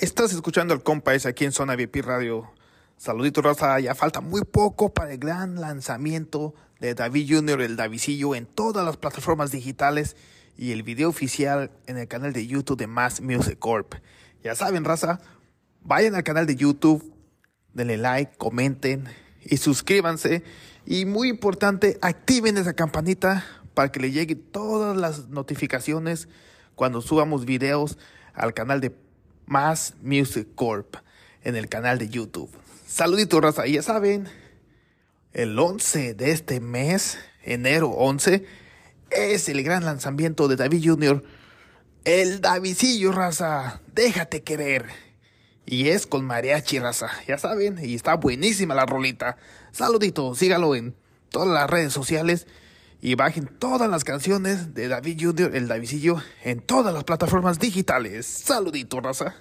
Estás escuchando el compa ese aquí en Zona VIP Radio. Saludito, raza. Ya falta muy poco para el gran lanzamiento de David Junior, el Davisillo, en todas las plataformas digitales y el video oficial en el canal de YouTube de Mass Music Corp. Ya saben, raza, vayan al canal de YouTube, denle like, comenten y suscríbanse. Y muy importante, activen esa campanita para que le lleguen todas las notificaciones cuando subamos videos al canal de Mass Music Corp en el canal de YouTube. Saluditos, raza. Y ya saben, el 11 de este mes, enero 11, es el gran lanzamiento de David Jr. El Davidillo, raza. Déjate querer. Y es con mariachi, raza. Ya saben, y está buenísima la rolita. Saluditos, sígalo en todas las redes sociales y bajen todas las canciones de David Jr., el Davidillo, en todas las plataformas digitales. Saludito, raza.